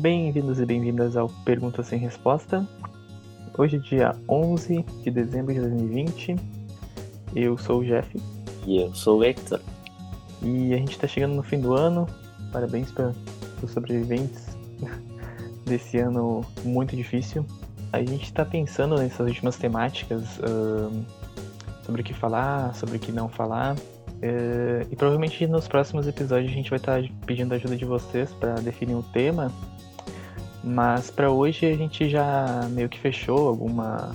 Bem-vindos e bem-vindas ao Pergunta Sem Resposta. Hoje, dia 11 de dezembro de 2020. Eu sou o Jeff. E eu sou o Hector. E a gente está chegando no fim do ano. Parabéns para os sobreviventes desse ano muito difícil. A gente está pensando nessas últimas temáticas uh, sobre o que falar, sobre o que não falar. Uh, e provavelmente nos próximos episódios a gente vai estar tá pedindo a ajuda de vocês para definir um tema. Mas para hoje a gente já meio que fechou alguma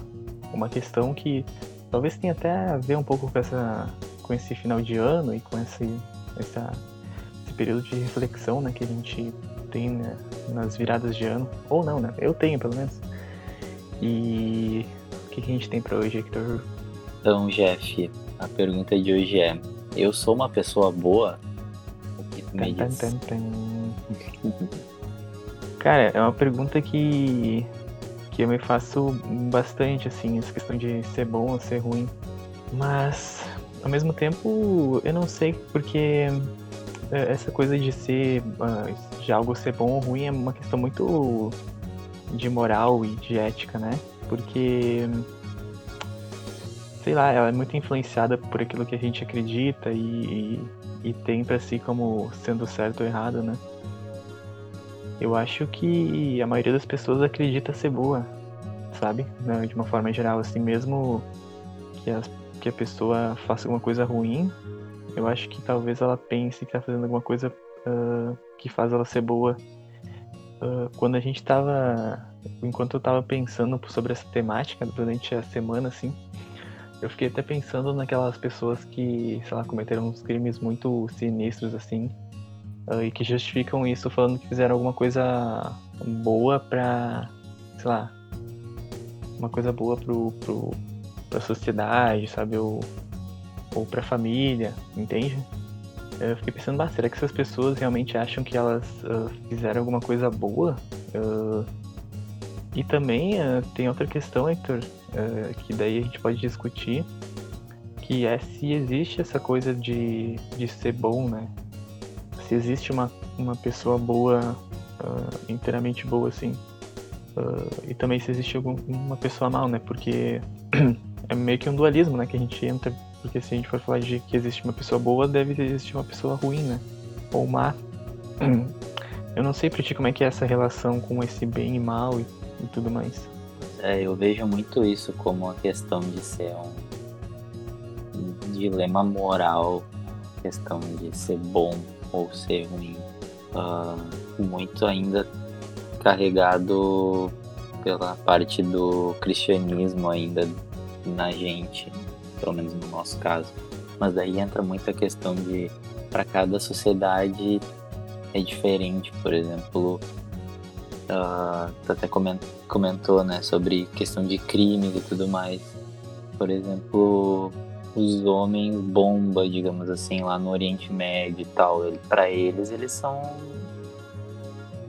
uma questão que talvez tenha até a ver um pouco com essa com esse final de ano e com esse essa, esse período de reflexão né, que a gente tem né, nas viradas de ano. Ou não né eu tenho pelo menos. E o que, que a gente tem para hoje Hector? Então Jeff a pergunta de hoje é eu sou uma pessoa boa? O que tu me diz? Cara, é uma pergunta que, que eu me faço bastante, assim, essa questão de ser bom ou ser ruim. Mas, ao mesmo tempo, eu não sei, porque é, essa coisa de ser, ah, de algo ser bom ou ruim é uma questão muito de moral e de ética, né? Porque, sei lá, ela é muito influenciada por aquilo que a gente acredita e, e, e tem para si como sendo certo ou errado, né? Eu acho que a maioria das pessoas acredita ser boa, sabe? De uma forma geral, assim, mesmo que, as, que a pessoa faça alguma coisa ruim, eu acho que talvez ela pense que tá fazendo alguma coisa uh, que faz ela ser boa. Uh, quando a gente tava. Enquanto eu tava pensando sobre essa temática durante a semana, assim, eu fiquei até pensando naquelas pessoas que, sei lá, cometeram uns crimes muito sinistros, assim, e que justificam isso falando que fizeram alguma coisa boa pra, sei lá, uma coisa boa pro, pro, pra sociedade, sabe? Ou, ou pra família, entende? Eu fiquei pensando, bah, será que essas pessoas realmente acham que elas uh, fizeram alguma coisa boa? Uh, e também uh, tem outra questão, Hector, que daí a gente pode discutir, que é se existe essa coisa de, de ser bom, né? Se existe uma, uma pessoa boa, uh, inteiramente boa, assim. Uh, e também se existe uma pessoa mal, né? Porque é meio que um dualismo, né? Que a gente entra. Porque se a gente for falar de que existe uma pessoa boa, deve existir uma pessoa ruim, né? Ou má. Eu não sei pra ti como é que é essa relação com esse bem e mal e, e tudo mais. É, eu vejo muito isso como uma questão de ser um dilema moral, questão de ser bom ou ser ruim, uh, muito ainda carregado pela parte do cristianismo ainda na gente, pelo menos no nosso caso. Mas daí entra muito a questão de para cada sociedade é diferente, por exemplo, uh, tu até comentou né, sobre questão de crimes e tudo mais. Por exemplo, os homens bomba, digamos assim, lá no Oriente Médio e tal. Para eles, eles são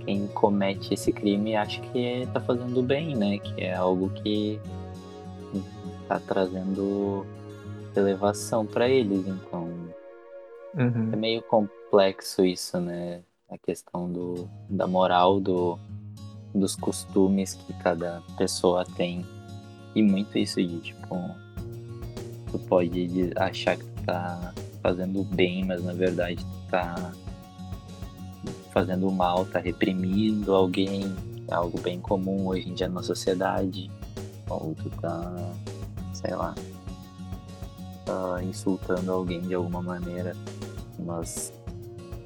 quem comete esse crime acha que tá fazendo bem, né? Que é algo que tá trazendo elevação para eles, então uhum. é meio complexo isso, né? A questão do, da moral, do, dos costumes que cada pessoa tem e muito isso de tipo tu pode achar que tu tá fazendo bem, mas na verdade tu tá fazendo mal, tá reprimindo alguém, é algo bem comum hoje em dia na sociedade, ou tu tá, sei lá, tá insultando alguém de alguma maneira, mas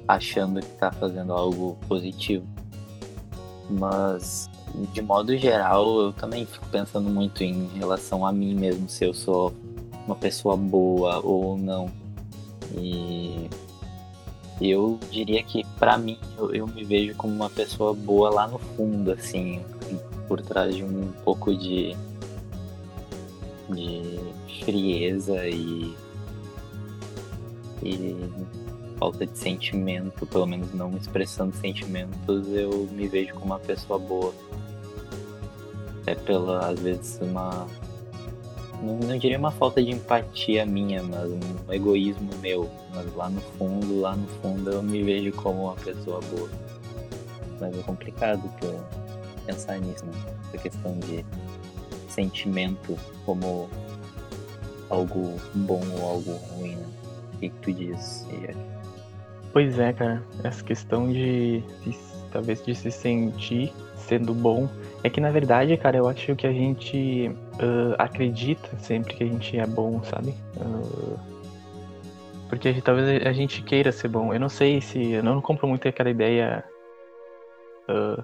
achando que tá fazendo algo positivo. Mas de modo geral, eu também fico pensando muito em relação a mim mesmo, se eu sou uma pessoa boa ou não. E eu diria que para mim eu, eu, me vejo como uma pessoa boa lá no fundo, assim, por trás de um pouco de de frieza e e falta de sentimento, pelo menos não expressando sentimentos, eu me vejo como uma pessoa boa. É pela às vezes uma não, não diria uma falta de empatia minha, mas um egoísmo meu. Mas lá no fundo, lá no fundo eu me vejo como uma pessoa boa. mas é complicado pensar nisso, né? Essa questão de sentimento como algo bom ou algo ruim, né? O que, que tu diz? Pois é, cara. Essa questão de, de talvez de se sentir sendo bom é que na verdade, cara, eu acho que a gente uh, acredita sempre que a gente é bom, sabe? Uh, porque a gente, talvez a gente queira ser bom. Eu não sei se. Eu não compro muito aquela ideia. Uh,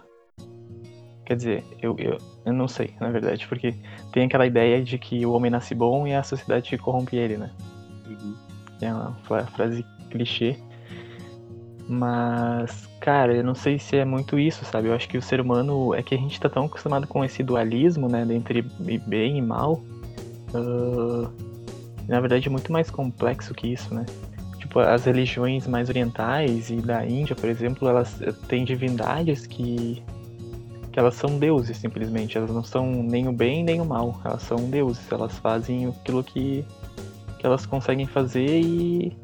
quer dizer, eu, eu, eu não sei, na verdade, porque tem aquela ideia de que o homem nasce bom e a sociedade corrompe ele, né? Uhum. É uma frase clichê. Mas, cara, eu não sei se é muito isso, sabe? Eu acho que o ser humano é que a gente tá tão acostumado com esse dualismo, né, entre bem e mal. Uh, na verdade, é muito mais complexo que isso, né? Tipo, as religiões mais orientais e da Índia, por exemplo, elas têm divindades que que elas são deuses simplesmente, elas não são nem o bem nem o mal, elas são deuses, elas fazem aquilo que que elas conseguem fazer e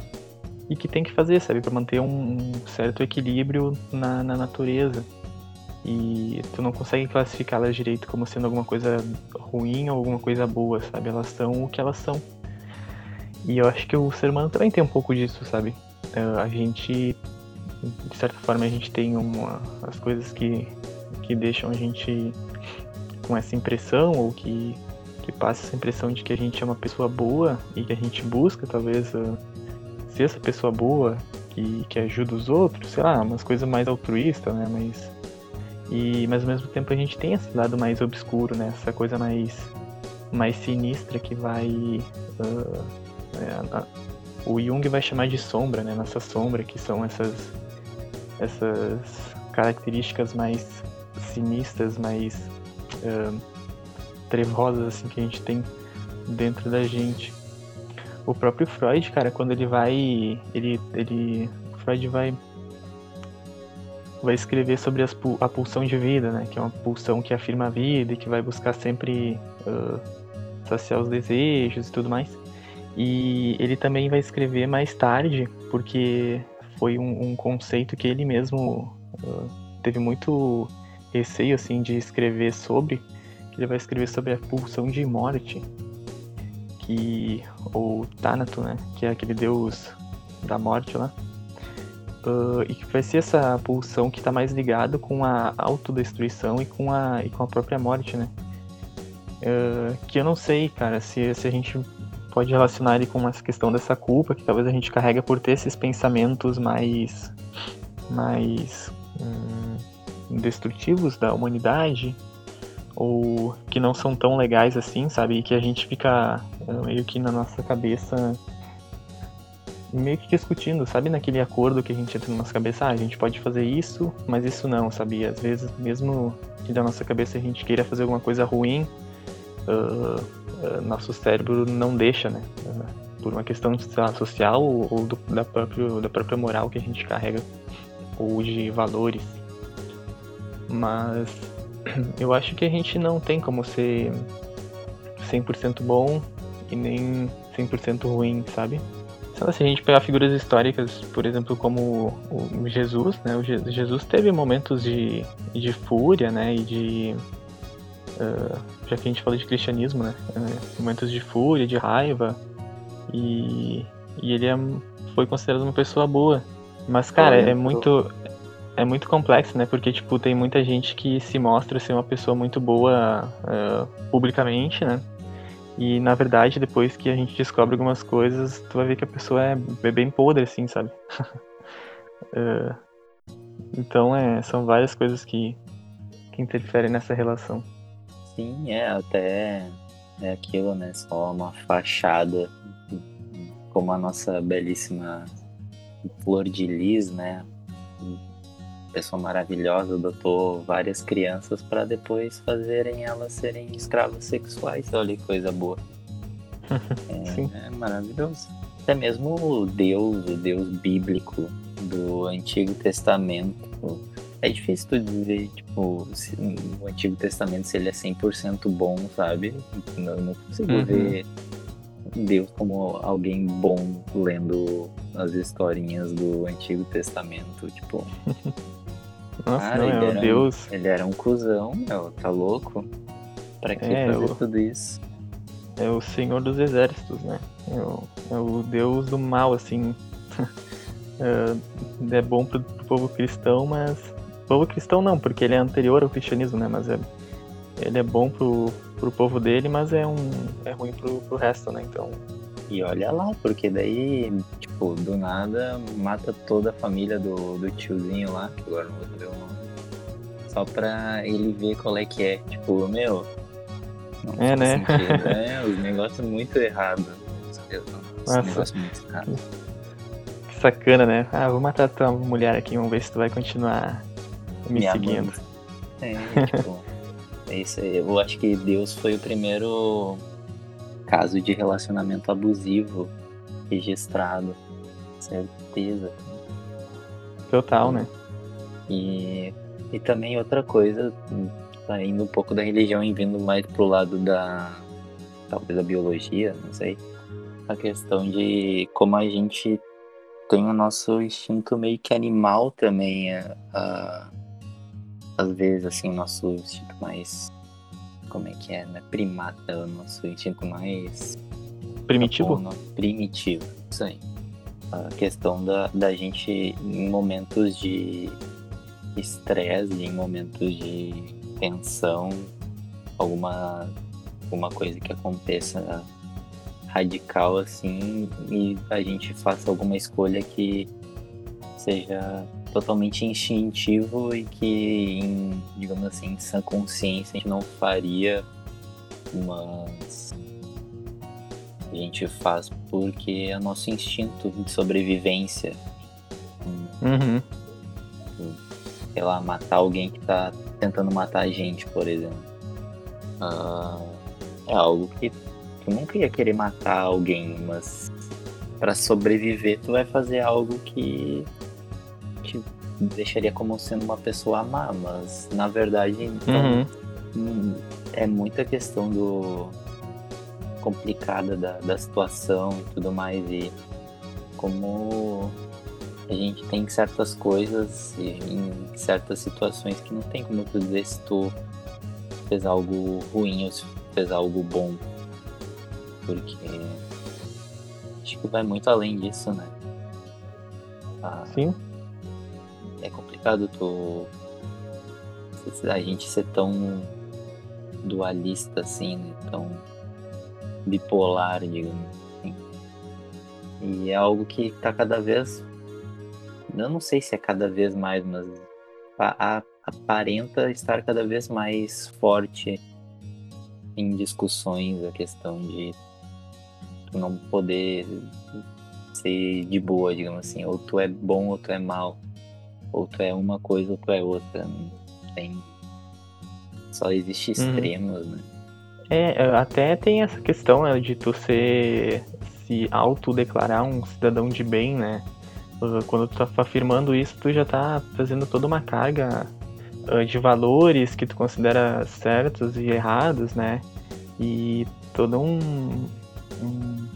e que tem que fazer, sabe? para manter um certo equilíbrio na, na natureza. E tu não consegue classificá-las direito como sendo alguma coisa ruim ou alguma coisa boa, sabe? Elas são o que elas são. E eu acho que o ser humano também tem um pouco disso, sabe? É, a gente, de certa forma, a gente tem uma, as coisas que, que deixam a gente com essa impressão ou que, que passa essa impressão de que a gente é uma pessoa boa e que a gente busca, talvez, ser essa pessoa boa que, que ajuda os outros, sei lá, umas coisas mais altruístas, né? Mas, e, mas ao mesmo tempo a gente tem esse lado mais obscuro, né? Essa coisa mais, mais sinistra que vai. Uh, é, a, o Jung vai chamar de sombra, né? Nossa sombra, que são essas, essas características mais sinistras, mais uh, trevosas, assim, que a gente tem dentro da gente o próprio Freud, cara, quando ele vai. Ele. ele Freud vai. Vai escrever sobre as, a pulsão de vida, né? Que é uma pulsão que afirma a vida e que vai buscar sempre uh, saciar os desejos e tudo mais. E ele também vai escrever mais tarde, porque foi um, um conceito que ele mesmo uh, teve muito receio assim de escrever sobre. Ele vai escrever sobre a pulsão de morte, que ou Thanato, né, que é aquele deus da morte lá, uh, e que vai ser essa pulsão que está mais ligado com a autodestruição e com a e com a própria morte, né? Uh, que eu não sei, cara, se, se a gente pode relacionar ele com essa questão dessa culpa que talvez a gente carrega por ter esses pensamentos mais mais hum, destrutivos da humanidade ou que não são tão legais assim, sabe? E que a gente fica eh, meio que na nossa cabeça meio que discutindo, sabe? Naquele acordo que a gente entra na nossa cabeça, ah, a gente pode fazer isso, mas isso não, sabe? Às vezes, mesmo que da nossa cabeça a gente queira fazer alguma coisa ruim, uh, uh, nosso cérebro não deixa, né? Uh, por uma questão social ou do, da, próprio, da própria moral que a gente carrega, ou de valores. Mas eu acho que a gente não tem como ser 100% bom e nem 100% ruim, sabe? Se a gente pegar figuras históricas, por exemplo, como o Jesus, né? O Jesus teve momentos de, de fúria, né? E de. Uh, já que a gente fala de cristianismo, né? Uh, momentos de fúria, de raiva. E, e ele é, foi considerado uma pessoa boa. Mas, cara, é muito é muito complexo, né? Porque, tipo, tem muita gente que se mostra ser uma pessoa muito boa uh, publicamente, né? E, na verdade, depois que a gente descobre algumas coisas, tu vai ver que a pessoa é, é bem podre, assim, sabe? uh, então, é, são várias coisas que, que interferem nessa relação. Sim, é, até é aquilo, né? Só uma fachada, como a nossa belíssima Flor de Lis, né? Pessoa maravilhosa adotou várias crianças para depois fazerem elas serem escravos sexuais. Olha que coisa boa. é, é, maravilhoso. Até mesmo o Deus, o Deus bíblico do Antigo Testamento. É difícil tu dizer, tipo, se, o Antigo Testamento se ele é 100% bom, sabe? Eu não consigo uhum. ver Deus como alguém bom lendo as historinhas do Antigo Testamento, tipo. Nossa, Cara, não, ele, o era Deus. Um, ele era um cuzão, meu, tá louco? Pra que É, fazer tudo isso? É o Senhor dos Exércitos, né? É o, é o Deus do mal, assim. é, é bom pro, pro povo cristão, mas. Povo cristão não, porque ele é anterior ao cristianismo, né? Mas é, ele é bom pro, pro povo dele, mas é um é ruim pro, pro resto, né? Então. E olha lá, porque daí, tipo, do nada mata toda a família do, do tiozinho lá, que agora não vou saber o nome. Só pra ele ver qual é que é. Tipo, meu. Não É, né? sentido. É, os negócios muito errados. Os Nossa. negócios muito errados. Que sacana, né? Ah, vou matar tua mulher aqui, vamos ver se tu vai continuar me, Me seguindo. amando. É, tipo. é isso aí. Eu acho que Deus foi o primeiro caso de relacionamento abusivo registrado. Certeza. Total, né? E, e também outra coisa, saindo um pouco da religião e vindo mais pro lado da. talvez da biologia, não sei. A questão de como a gente tem o nosso instinto meio que animal também. a- a- às vezes, assim, o nosso instinto mais. Como é que é? Não é primata, é o nosso instinto mais Primitivo? Tá. Primitivo, isso aí. A questão da, da gente em momentos de estresse, em momentos de tensão, alguma, alguma coisa que aconteça radical assim, e a gente faça alguma escolha que seja totalmente instintivo e que, em, digamos assim, em sã consciência a gente não faria, mas a gente faz porque é o nosso instinto de sobrevivência. Hum, Uhum. Sei lá, matar alguém que tá tentando matar a gente, por exemplo. Ah, é algo que tu nunca ia querer matar alguém, mas para sobreviver tu vai fazer algo que te deixaria como sendo uma pessoa má, mas na verdade então, Uhum. Hum, é muita questão do complicada da, da situação e tudo mais e como a gente tem certas coisas em certas situações que não tem como tu dizer se tu fez algo ruim ou se fez algo bom porque acho que vai muito além disso né Ah, Sim. é complicado tu a gente ser tão dualista assim, né? tão bipolar, digamos assim. E é algo que tá cada vez. Eu não sei se é cada vez mais, mas aparenta estar cada vez mais forte em discussões a questão de tu não poder ser de boa, digamos assim, ou tu é bom ou tu é mal, ou tu é uma coisa ou tu é outra, não tem só existe extremos, né? É, até tem essa questão né, de tu ser se autodeclarar um cidadão de bem, né? Quando tu tá afirmando isso, tu já tá trazendo toda uma carga uh, de valores que tu considera certos e errados, né? E todo um, um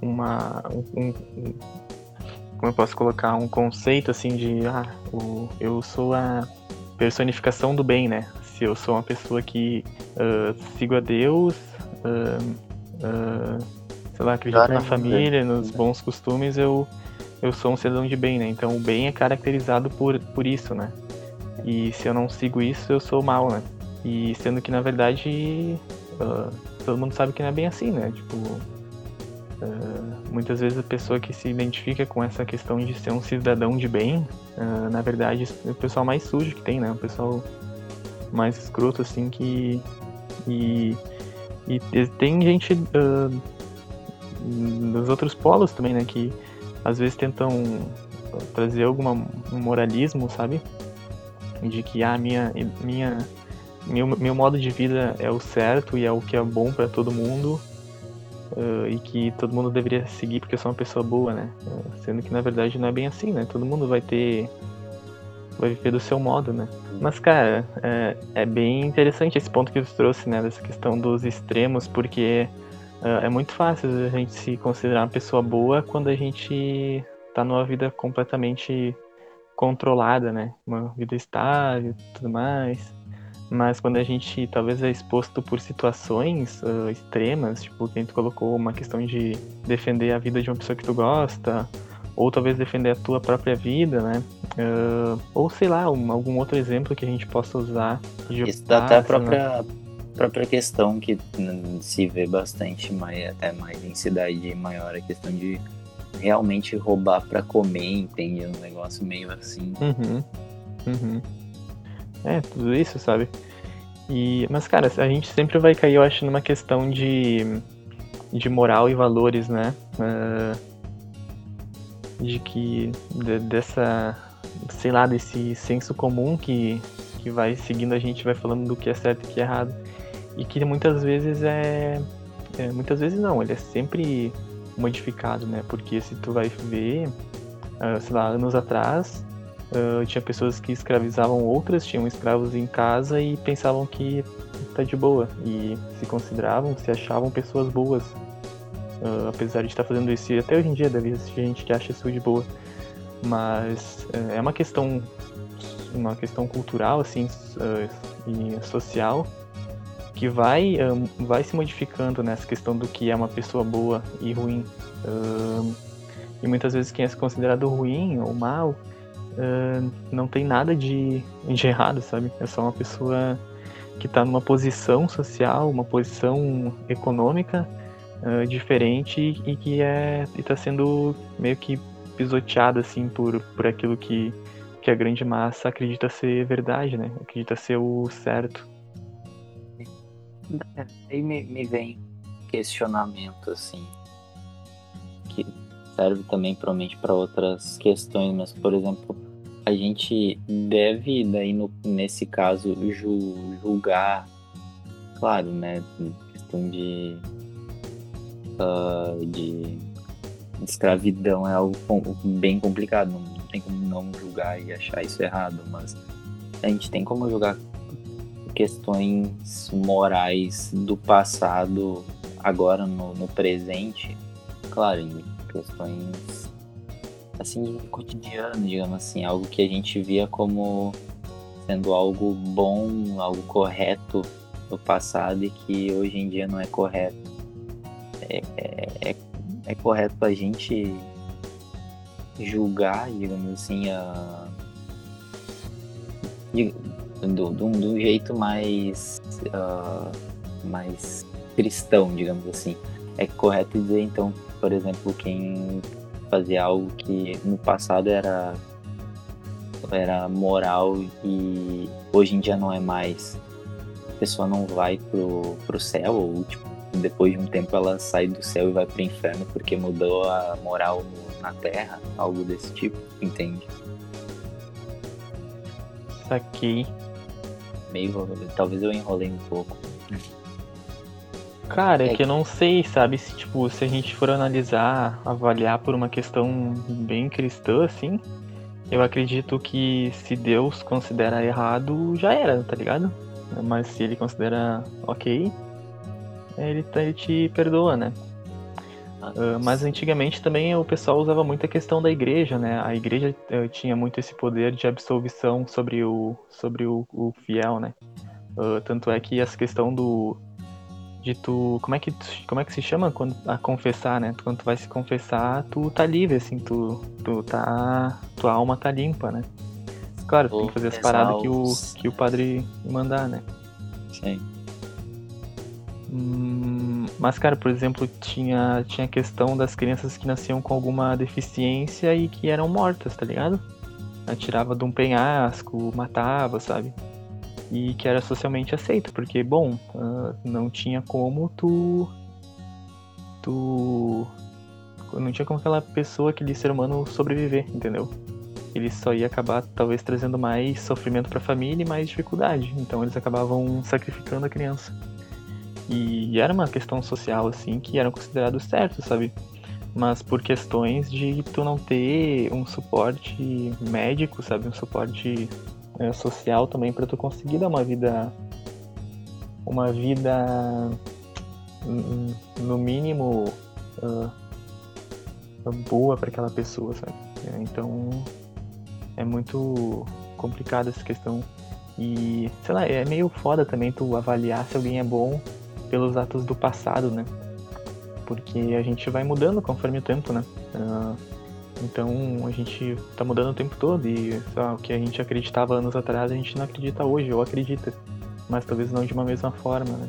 uma um, um- um- como eu posso colocar um conceito assim de ah, o, eu sou a personificação do bem, né? Se eu sou uma pessoa que ah, sigo a Deus, ah, ah, sei lá, acredito Cara, na é família, nos verdade. bons costumes, eu, eu sou um cidadão de bem, né? Então o bem é caracterizado por, por isso, né? E se eu não sigo isso, eu sou mal, né? E sendo que na verdade todo mundo sabe que não é bem assim, né? Tipo, ah, muitas vezes a pessoa que se identifica com essa questão de ser um cidadão de bem, ah, na verdade é o pessoal mais sujo que tem, né? O pessoal mais escroto, assim, que. E, e te- tem gente ah, dos outros polos também, né? Que às vezes tentam trazer alguma um moralismo, sabe? De que ah, minha, minha, meu, meu modo de vida é o certo e é o que é bom pra todo mundo. ah, e que todo mundo deveria seguir porque eu sou uma pessoa boa, né? Ah, sendo que na verdade não é bem assim, né? Todo mundo vai ter. Vai viver do seu modo, né? Mas, cara, é, é bem interessante esse ponto que você trouxe, né? Dessa questão dos extremos, porque ah, é muito fácil a gente se considerar uma pessoa boa quando a gente tá numa vida completamente controlada, né? Uma vida estável, tudo mais. Mas quando a gente talvez é exposto por situações uh, extremas, tipo, que a gente colocou uma questão de defender a vida de uma pessoa que tu gosta, ou talvez defender a tua própria vida, né? Uh, ou sei lá, um, algum outro exemplo que a gente possa usar. Isso dá até a própria, né? própria questão que se vê bastante, mais, até mais em cidade maior, a questão de realmente roubar para comer, entende? Um negócio meio assim. Uhum. Uhum. É, tudo isso, sabe? E, mas, cara, a gente sempre vai cair, eu acho, numa questão de, de moral e valores, né? Uh, de que, de, dessa, sei lá, desse senso comum que, que vai seguindo a gente, vai falando do que é certo e que é errado. E que muitas vezes é, é. Muitas vezes não, ele é sempre modificado, né? Porque se tu vai ver, uh, sei lá, anos atrás, Uh, tinha pessoas que escravizavam outras, tinham escravos em casa e pensavam que tá de boa. E se consideravam, se achavam pessoas boas. Uh, apesar de estar fazendo isso, e até hoje em dia deve existir gente que acha isso de boa. Mas uh, é uma questão uma questão cultural assim e social que vai vai se modificando nessa questão do que é uma pessoa boa e ruim e muitas vezes quem é considerado ruim ou mal uh, não tem nada de, de errado, sabe? É só uma pessoa que está numa posição social, uma posição econômica uh, diferente e que é está sendo meio que pisoteada assim por, por aquilo que, que a grande massa acredita ser verdade, né? Acredita ser o certo. Aí me, me vem questionamento assim que serve também provavelmente para outras questões, mas por exemplo, a gente deve daí no, nesse caso ju, julgar, claro, né, questão de uh, de escravidão é algo bem complicado, não, tem como não julgar e achar isso errado, mas a gente tem como julgar questões morais do passado agora no, no presente, claro, em questões assim cotidiano, digamos assim, algo que a gente via como sendo algo bom, algo correto no passado e que hoje em dia não é correto. É, é, é, é correto a gente julgar, digamos assim, a, de, do, do jeito mais, uh, mais cristão, digamos assim. É correto dizer, então, por exemplo, quem fazia algo que no passado era era moral e hoje em dia não é mais. A pessoa não vai pro, pro céu ou tipo, depois de um tempo ela sai do céu e vai pro inferno porque mudou a moral na terra, algo desse tipo, entende? Saquei. Meio, talvez eu enrolei um pouco. Cara, é que eu não sei, sabe, se tipo, se a gente for analisar, avaliar por uma questão bem cristã, assim, eu acredito que se Deus considera errado, já era, tá ligado? Mas se ele considera ok, ele, ele te perdoa, né? Uh, mas antigamente também o pessoal usava muito a questão da igreja, né? A igreja uh, tinha muito esse poder de absolvição sobre o, sobre o, o fiel, né? Uh, tanto é que essa questão do, de tu. Como é que, como é que se chama quando, a confessar, né? Quando tu vai se confessar, tu tá livre, assim, tu, tu tá. Tua alma tá limpa, né? Claro, tu tem que fazer as paradas que o, que o padre mandar, né? Sim. Hum, mas, cara, por exemplo, tinha, tinha a questão das crianças que nasciam com alguma deficiência e que eram mortas, tá ligado? Atirava de um penhasco, matava, sabe? e que era socialmente aceito, porque, bom, uh, não tinha como tu. Tu. Não tinha como aquela pessoa, aquele ser humano sobreviver, entendeu? Ele só ia acabar, talvez, trazendo mais sofrimento para a família e mais dificuldade. Então eles acabavam sacrificando a criança. E era uma questão social, assim, que eram considerados certos, sabe? Mas por questões de tu não ter um suporte médico, sabe? Um suporte é, social também para tu conseguir dar uma vida uma vida hum, no mínimo uh, boa para aquela pessoa, sabe? Então é muito complicada essa questão. E, sei lá, é meio foda também tu avaliar se alguém é bom pelos atos do passado, né? Porque a gente vai mudando conforme o tempo, né? Uh, então a gente tá mudando o tempo todo e lá, o que a gente acreditava anos atrás a gente não acredita hoje, ou acredita, mas talvez não de uma mesma forma, né?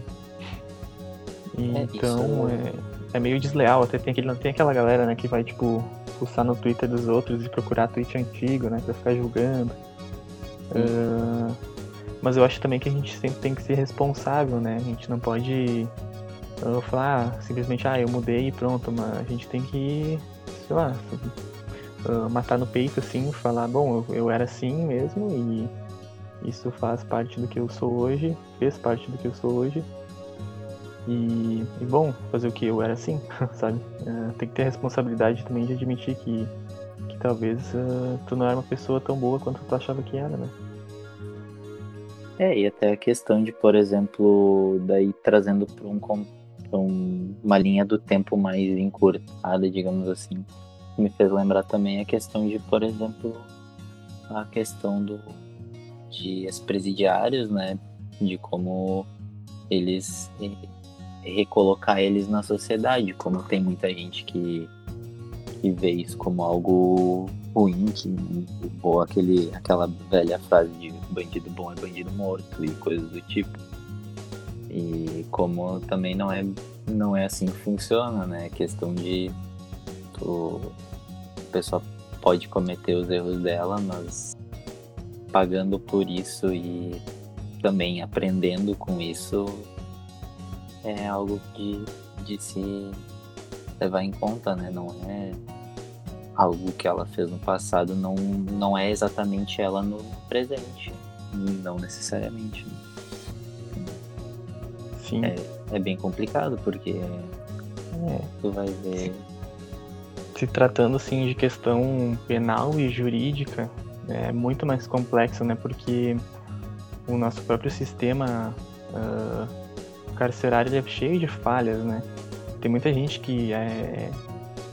E, é, então é, é, meio desleal, até tem, aquele, tem aquela galera né, que vai tipo pulsar no Twitter dos outros e procurar tweet antigo, né? Pra ficar julgando. Uh, mas eu acho também que a gente sempre tem que ser responsável, né? A gente não pode uh, falar ah, simplesmente, ah, eu mudei e pronto, mas a gente tem que, sei lá, uh, matar no peito assim, falar, bom, eu, eu era assim mesmo e isso faz parte do que eu sou hoje, fez parte do que eu sou hoje. E, e bom, fazer o que? Eu era assim, sabe? Uh, tem que ter a responsabilidade também de admitir que, que talvez uh, tu não era uma pessoa tão boa quanto tu achava que era, né? É, e até a questão de, por exemplo, daí trazendo para um, um, uma linha do tempo mais encurtada, digamos assim, me fez lembrar também a questão de, por exemplo, a questão do de ex-presidiários, né? De como eles recolocar eles na sociedade, como tem muita gente que, que vê isso como algo ruim, que, ou aquele, aquela velha frase de bandido bom é bandido morto e coisas do tipo. E como também não é, não é assim que funciona, né? A questão de tu, a pessoa pode cometer os erros dela, mas pagando por isso e também aprendendo com isso é algo de, de se levar em conta, né? Não é algo que ela fez no passado, não, não é exatamente ela no presente. Não necessariamente. Né? Sim. É, é bem complicado, porque é. tu vai ver. Se tratando assim de questão penal e jurídica, é muito mais complexo, né? Porque o nosso próprio sistema uh, carcerário é cheio de falhas, né? Tem muita gente que é,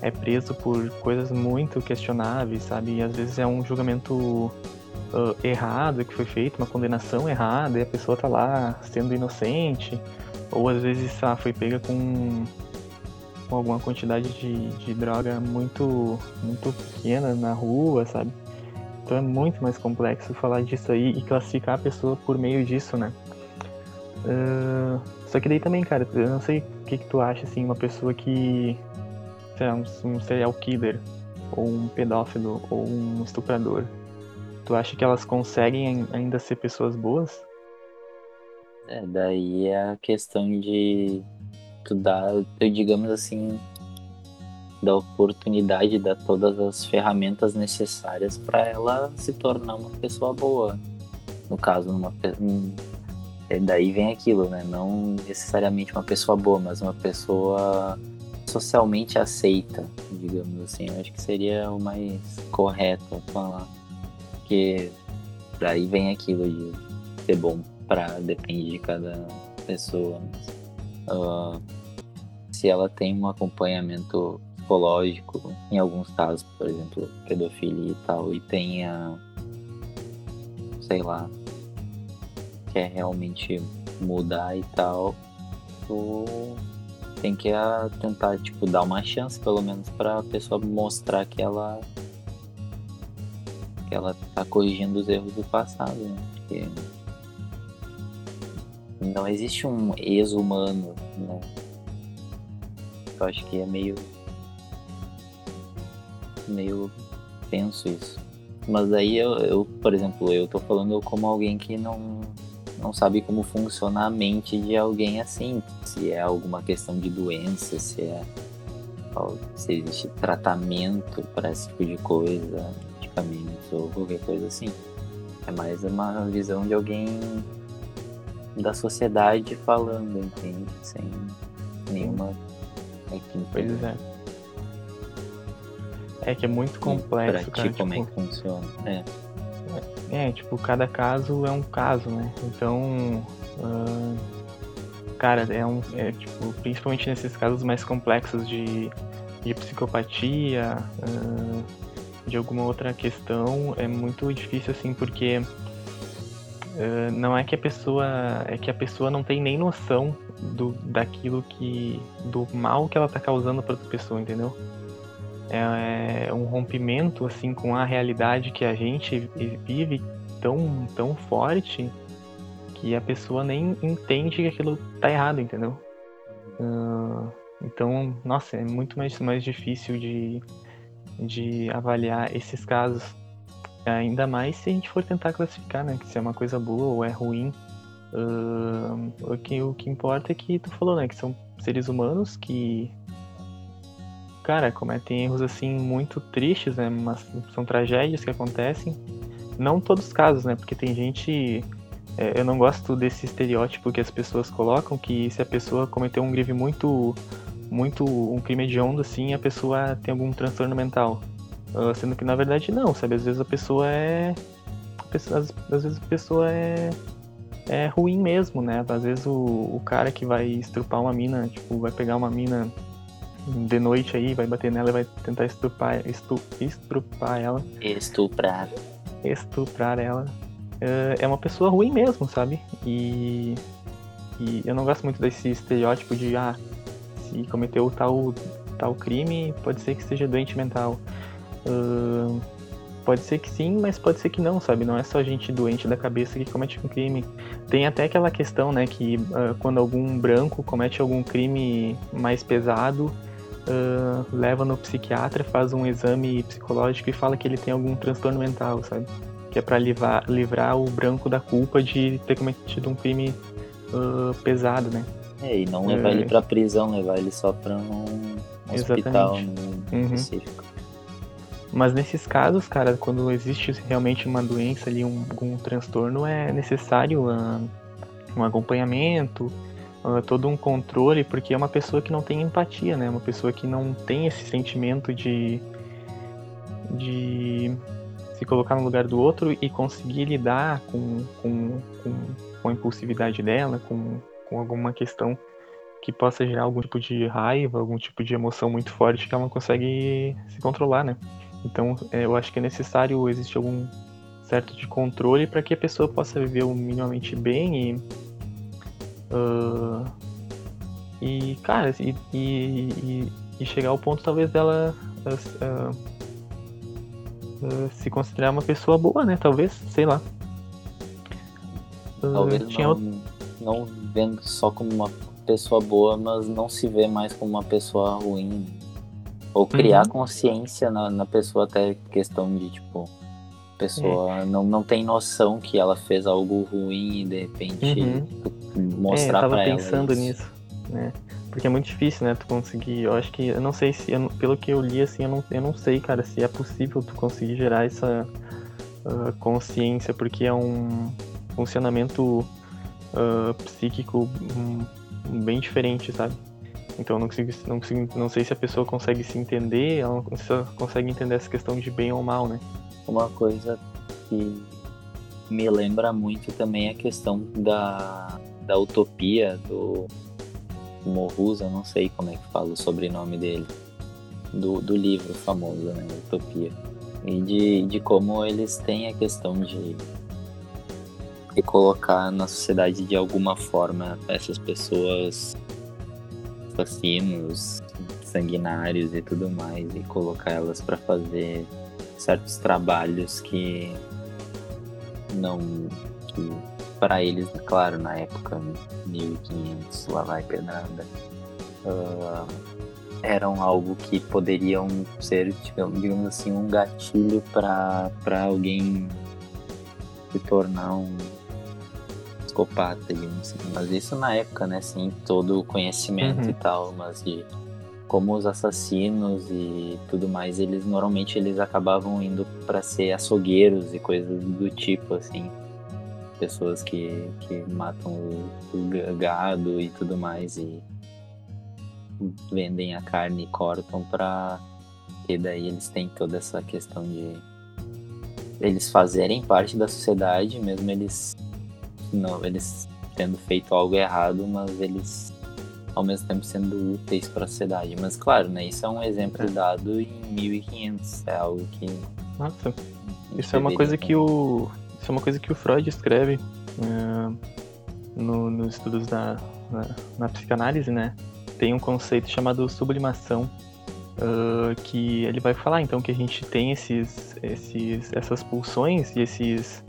é preso por coisas muito questionáveis, sabe? E às vezes é um julgamento uh, errado que foi feito, uma condenação errada, e a pessoa tá lá sendo inocente, ou às vezes ah, foi pega com, com alguma quantidade de, de droga muito, muito pequena na rua, sabe? Então é muito mais complexo falar disso aí e classificar a pessoa por meio disso, né? Uh, só que daí também, cara, eu não sei o que, que tu acha, assim, uma pessoa que. Sei um, um serial killer, ou um pedófilo, ou um estuprador. Tu acha que elas conseguem ainda ser pessoas boas? É, daí é a questão de tu dar, digamos assim, da oportunidade, dar todas as ferramentas necessárias para ela se tornar uma pessoa boa. No caso, uma, é, daí vem aquilo, né? Não necessariamente uma pessoa boa, mas uma pessoa socialmente aceita, digamos assim. Eu acho que seria o mais correto falar. Porque daí vem aquilo de ser bom para depende de cada pessoa. Uh, se ela tem um acompanhamento psicológico, em alguns casos, por exemplo, pedofilia e tal, e tenha, sei lá, quer realmente mudar e tal, tem que ah, tentar tipo dar uma chance pelo menos para a pessoa mostrar que ela que ela tá corrigindo os erros do passado, né? Porque não existe um ex-humano, né? Eu acho que é meio meio tenso isso. Mas aí eu, eu, por exemplo, eu tô falando como alguém que não não sabe como funciona a mente de alguém assim. Se é alguma questão de doença, se é se existe tratamento para esse tipo de coisa, medicamentos ou qualquer coisa assim. É mais uma visão de alguém da sociedade falando, entende? Sem nenhuma. Enfim, pois é. É que é muito complexo, pra cara. Ti, como tipo... é que funciona? É. É, tipo, cada caso é um caso, né? Então, uh, cara, é um. É, tipo, principalmente nesses casos mais complexos de, de psicopatia, uh, de alguma outra questão é muito difícil assim porque uh, não é que a pessoa é que a pessoa não tem nem noção do daquilo que do mal que ela tá causando para outra pessoa, entendeu? É, é um rompimento assim com a realidade que a gente vive tão tão forte que a pessoa nem entende que aquilo tá errado, entendeu? Uh, então, nossa, é muito mais, mais difícil de, de avaliar esses casos. Ainda mais se a gente for tentar classificar, né? Se é uma coisa boa ou é ruim. Uh, o, que, o que importa é que tu falou, né? Que são seres humanos que, cara, cometem erros assim muito tristes, né? Mas são tragédias que acontecem. Não todos os casos, né? Porque tem gente é, eu não gosto desse estereótipo que as pessoas colocam, que se a pessoa cometeu um crime muito, muito, um crime hediondo, assim, a pessoa tem algum transtorno mental. Uh, sendo que na verdade não, sabe? Às vezes a pessoa é. Às, às, vezes a pessoa é. É ruim mesmo, né? Às vezes o, o cara que vai estrupar uma mina, tipo, vai pegar uma mina de noite aí, vai bater nela e vai tentar estrupar, estu, estrupar ela. Estuprar. Estuprar ela é uma pessoa ruim mesmo, sabe? E, e eu não gosto muito desse estereótipo de, ah, se cometeu tal, tal crime, pode ser que seja doente mental. Uh, pode ser que sim, mas pode ser que não, sabe? Não é só gente doente da cabeça que comete um crime. Tem até aquela questão, né, que uh, quando algum branco comete algum crime mais pesado, uh, leva no psiquiatra, faz um exame psicológico e fala que ele tem algum transtorno mental, sabe? que é para livrar, livrar o branco da culpa de ter cometido um crime uh, pesado, né? É, e não levar é... ele pra prisão, levar ele só pra um hospital uhum. específico. Mas nesses casos, cara, quando existe realmente uma doença ali, um, um transtorno, é necessário uh, um acompanhamento, uh, todo um controle, porque é uma pessoa que não tem empatia, né? Uma pessoa que não tem esse sentimento de, de se colocar no lugar do outro e conseguir lidar com, com, com, com a impulsividade dela, com, com alguma questão que possa gerar algum tipo de raiva, algum tipo de emoção muito forte que ela não consegue se controlar, né? Então, é, eu acho que é necessário existir algum certo de controle para que a pessoa possa viver minimamente bem e uh, e cara e, e, e, chegar ao ponto talvez dela uh, uh, se considerar uma pessoa boa, né? Talvez, sei lá. Talvez tinha não, não vendo só como uma pessoa boa, mas não se vê mais como uma pessoa ruim. Ou criar uhum. consciência na, na pessoa, até questão de, tipo, pessoa é. não, não tem noção que ela fez algo ruim e de repente uhum. Mostrar é, eu tava pra pensando nisso, né? Porque é muito difícil, né, tu conseguir. Eu acho que. Eu não sei se. Eu, pelo que eu li, assim, eu não, eu não sei, cara, se é possível tu conseguir gerar essa uh, consciência, porque é um funcionamento uh, psíquico um, bem diferente, sabe? Então eu não consigo, não consigo. Não sei se a pessoa consegue se entender, ela consegue entender essa questão de bem ou mal, né? Uma coisa que me lembra muito também é a questão da, da utopia, do Morrusa, não sei como é que fala o sobrenome dele, do, do livro famoso, né, Utopia. E de, de como eles têm a questão de, de colocar na sociedade de alguma forma essas pessoas assassinos, sanguinários e tudo mais, e colocar elas para fazer certos trabalhos que não que para eles, claro, na época 1500, lá vai pedrada, uh, eram algo que poderiam ser, digamos assim, um gatilho para alguém se tornar um psicopata, digamos assim. Mas isso na época, né, sem todo o conhecimento uhum. e tal, mas de como os assassinos e tudo mais, eles normalmente eles acabavam indo para ser açougueiros e coisas do tipo, assim pessoas que, que matam o, gado e tudo mais e vendem a carne e cortam para e daí eles têm toda essa questão de eles fazerem parte da sociedade, mesmo eles não eles tendo feito algo errado, mas eles ao mesmo tempo sendo úteis para a sociedade. Mas claro, né, isso é um exemplo É. dado em 1500, é algo que Nossa, isso é uma coisa que o. Isso é uma coisa que o Freud escreve eh, no- nos estudos da, na, na psicanálise, né? Tem um conceito chamado sublimação, ah, que ele vai falar então que a gente tem esses, esses, essas pulsões e esses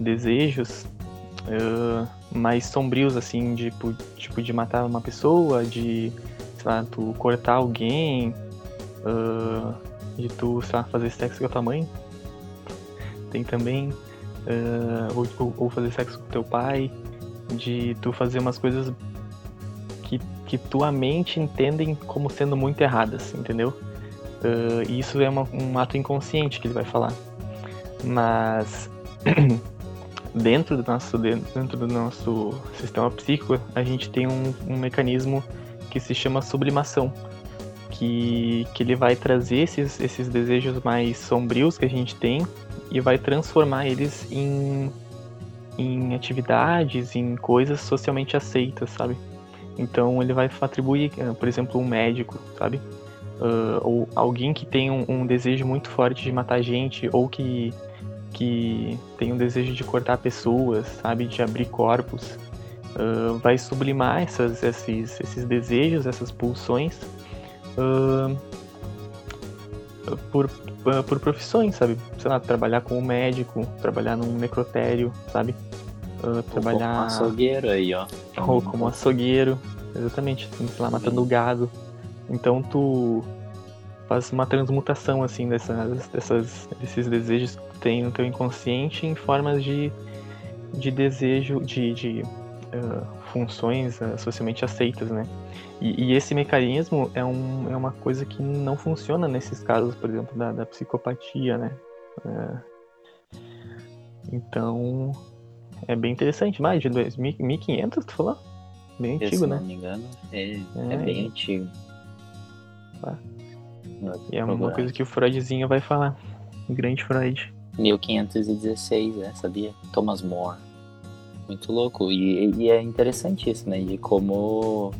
desejos ah, mais sombrios, assim, de, tipo, de matar uma pessoa, de, sei lá, tu cortar alguém, de tu, sei lá, fazer sexo com a tua mãe. Tem também, ah, ou, ou- fazer sexo com teu pai, de tu fazer umas coisas que, que tua mente entendem como sendo muito erradas, entendeu? Ah, e isso é uma- um ato inconsciente que ele vai falar. Mas dentro do nosso dentro do nosso sistema psíquico a gente tem um, um mecanismo que se chama sublimação que, que ele vai trazer esses, esses desejos mais sombrios que a gente tem e vai transformar eles em, em atividades, em coisas socialmente aceitas, sabe? Então ele vai atribuir, eh, por exemplo, um médico, sabe? Ah, ou alguém que tem um, um desejo muito forte de matar gente, ou que, que tem um desejo de cortar pessoas, sabe? De abrir corpos. Ah, vai sublimar essas, esses, esses desejos, essas pulsões ah, por, por profissões, sabe? Sei lá, trabalhar como médico, trabalhar num necrotério, sabe? Ou trabalhar como açougueiro aí, ó. ou como açougueiro, exatamente, assim, sei lá, matando gado. Então tu faz uma transmutação assim dessas, dessas, desses desejos que tu tem no teu inconsciente em formas de, de desejo, de, de ah, funções ah, socialmente aceitas, né? E, e esse mecanismo é, um, é uma coisa que não funciona nesses casos, por exemplo, da, da psicopatia, né? Ah, então, é bem interessante. Mais de 2000, 1500, tu falou? Bem Se antigo, não né? me engano, é, É, é bem antigo. Tá. E é uma coisa que o Freudzinho vai falar. O grande Freud. 1516, é, sabia? Thomas More. Muito louco. E, e é interessante isso, né? De como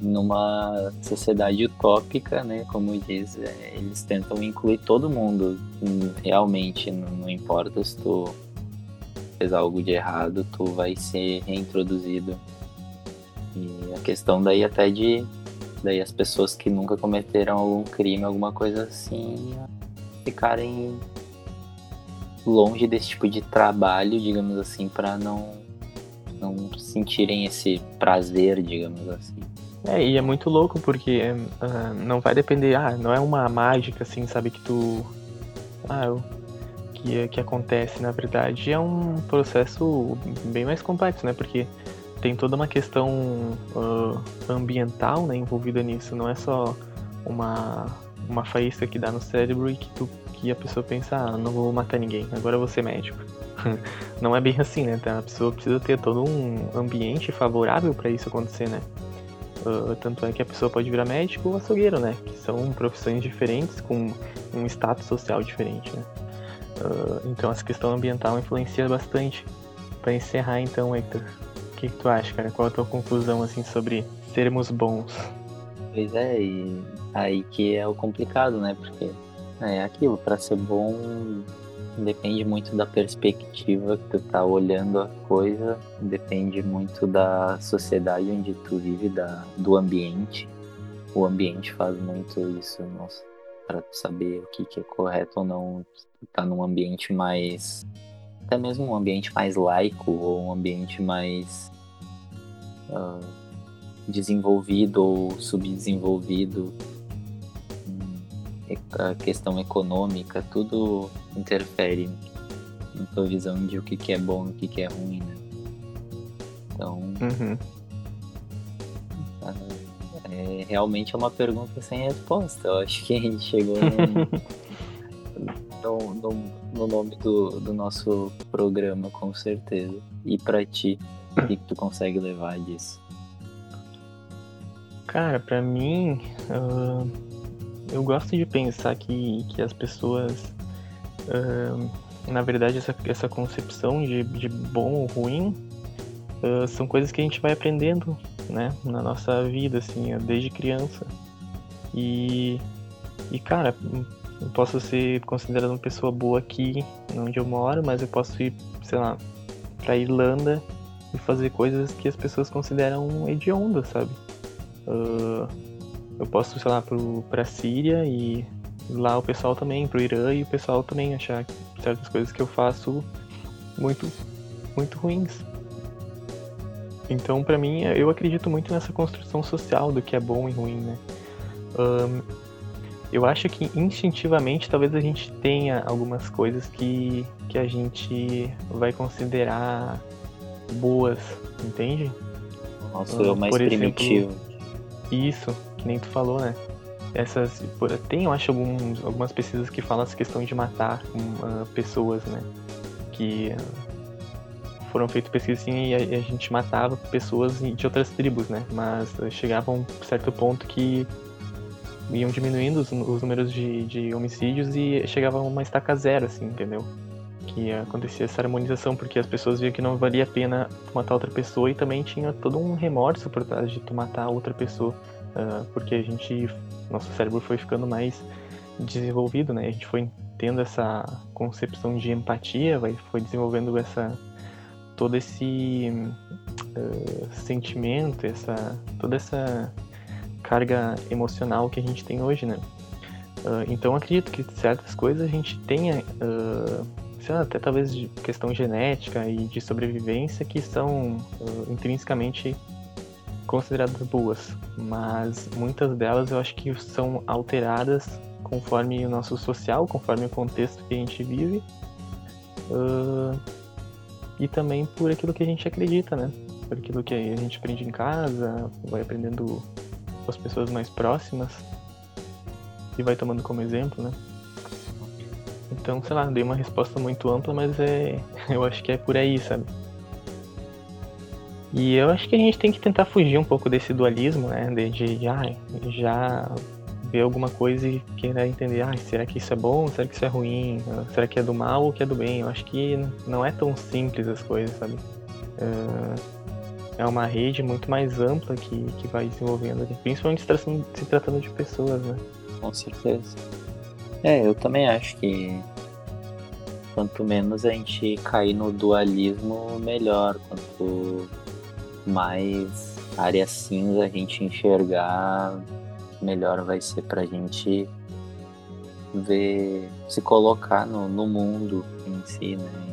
numa sociedade utópica, né? Como diz, é, eles tentam incluir todo mundo. hum, Realmente, não, não importa se tu fez algo de errado, tu vai ser reintroduzido. E a questão daí até de daí as pessoas que nunca cometeram algum crime, alguma coisa assim, ficarem longe desse tipo de trabalho, digamos assim, para não não sentirem esse prazer, digamos assim. É, e é muito louco porque ah, não vai depender, ah, não é uma mágica assim, sabe, que tu. Ah, o- que, que acontece, na verdade, é um processo bem mais complexo, né? Porque tem toda uma questão ah, ambiental né, envolvida nisso, não é só uma, uma faísca que dá no cérebro e que, tu, que a pessoa pensa, ah, não vou matar ninguém, agora eu vou ser médico. não é bem assim, né? A pessoa precisa ter todo um ambiente favorável para isso acontecer, né? Uh, tanto é que a pessoa pode virar médico ou açougueiro, né? Que são profissões diferentes com um status social diferente, né? Uh, então essa questão ambiental influencia bastante. Para encerrar então, Hector, o que, que tu acha, cara? Qual a tua conclusão assim sobre sermos bons? Pois é, e aí que é o complicado, né? Porque é aquilo, para ser bom depende muito da perspectiva que tu tá olhando a coisa, depende muito da sociedade onde tu vive, da, do ambiente. O ambiente faz muito isso, nossa, para saber o que, que é correto ou não. Tu tá num ambiente mais. Até mesmo um ambiente mais laico ou um ambiente mais. ah, desenvolvido ou subdesenvolvido, a questão econômica, tudo interfere na tua visão de o que, que é bom e o que, que é ruim, né? Então, Uhum. é, realmente é uma pergunta sem resposta. Eu acho que a gente chegou no, no, no- no nome do, do nosso programa, com certeza. E pra ti, o que, que tu consegue levar disso? Cara, pra mim, ah, eu gosto de pensar que, que as pessoas, ah, na verdade, essa, essa concepção de, de bom ou ruim ah, são coisas que a gente vai aprendendo né, na nossa vida, assim, desde criança. E, e cara, eu posso ser considerado uma pessoa boa aqui, onde eu moro, mas eu posso ir, sei lá, pra Irlanda e fazer coisas que as pessoas consideram hediondas, sabe? Uh, eu posso, sei lá, pro, pra Síria e lá o pessoal também, pro Irã e o pessoal também achar certas coisas que eu faço muito, muito ruins. Então, para mim, eu acredito muito nessa construção social do que é bom e ruim, né? Um, eu acho que instintivamente talvez a gente tenha algumas coisas que, que a gente vai considerar boas, entende? Nossa, eu mais primitivo. Isso, nem tu falou, né? Essas, tem, eu acho, alguns, algumas pesquisas que falam essa questão de matar uh, pessoas, né? Que uh, foram feitas pesquisas assim e a, a, gente matava pessoas de outras tribos, né? Mas chegava a um certo ponto que iam diminuindo os, os números de, de homicídios e chegava a uma estaca zero, assim, entendeu? Que acontecia essa harmonização, porque as pessoas viam que não valia a pena matar outra pessoa e também tinha todo um remorso por trás de tu matar outra pessoa, uh, porque a gente, nosso cérebro foi ficando mais desenvolvido, né? A gente foi tendo essa concepção de empatia, vai, foi desenvolvendo essa todo esse uh, sentimento, essa toda essa carga emocional que a gente tem hoje, né? Uh, então acredito que certas coisas a gente tenha, uh, até talvez de questão genética e de sobrevivência que são intrinsecamente consideradas boas, mas muitas delas eu acho que são alteradas conforme o nosso social, conforme o contexto que a gente vive e também por aquilo que a gente acredita, né? Por aquilo que a gente aprende em casa, vai aprendendo com as pessoas mais próximas e vai tomando como exemplo, né? Então, sei lá, dei uma resposta muito ampla, mas é, eu acho que é por aí, sabe? E eu acho que a gente tem que tentar fugir um pouco desse dualismo, né? De, de ah, já ver alguma coisa e querer entender, ah, será que isso é bom? Será que isso é ruim? Será que é do mal ou que é do bem? Eu acho que não é tão simples as coisas, sabe? Uh, é uma rede muito mais ampla que, que vai desenvolvendo, principalmente se tratando, se tratando de pessoas, né? Com certeza. É, eu também acho que quanto menos a gente cair no dualismo, melhor. Quanto mais área cinza a gente enxergar, melhor vai ser pra gente ver, se colocar no, no mundo em si, né?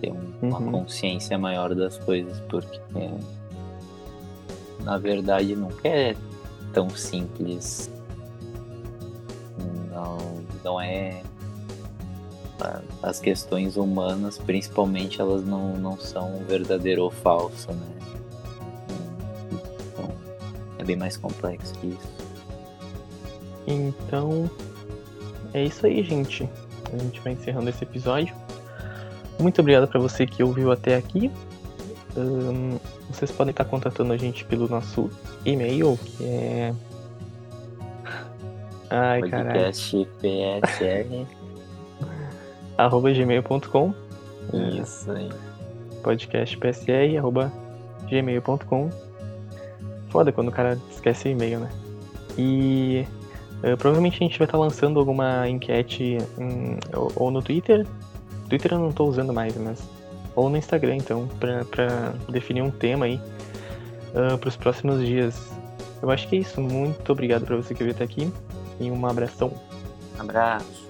ter um, uhum. uma consciência maior das coisas, porque na verdade nunca é tão simples. Não, não é. As questões humanas, principalmente, elas não, não são verdadeiro ou falso, né? Então, é bem mais complexo que isso. Então, é isso aí, gente. A gente vai encerrando esse episódio. Muito obrigado para você que ouviu até aqui. Um, vocês podem estar contatando a gente pelo nosso e-mail, que é. Ai, Podcast PSR. arroba gmail.com. Isso aí. PSR arroba gmail.com. Foda quando o cara esquece o e-mail, né? E uh, provavelmente a gente vai estar lançando alguma enquete um, ou, ou no Twitter Twitter eu não tô usando mais, mas. Ou no Instagram, então, pra, pra definir um tema aí uh, pros próximos dias. Eu acho que é isso. Muito obrigado pra você que veio até aqui. E um abração. Abraço.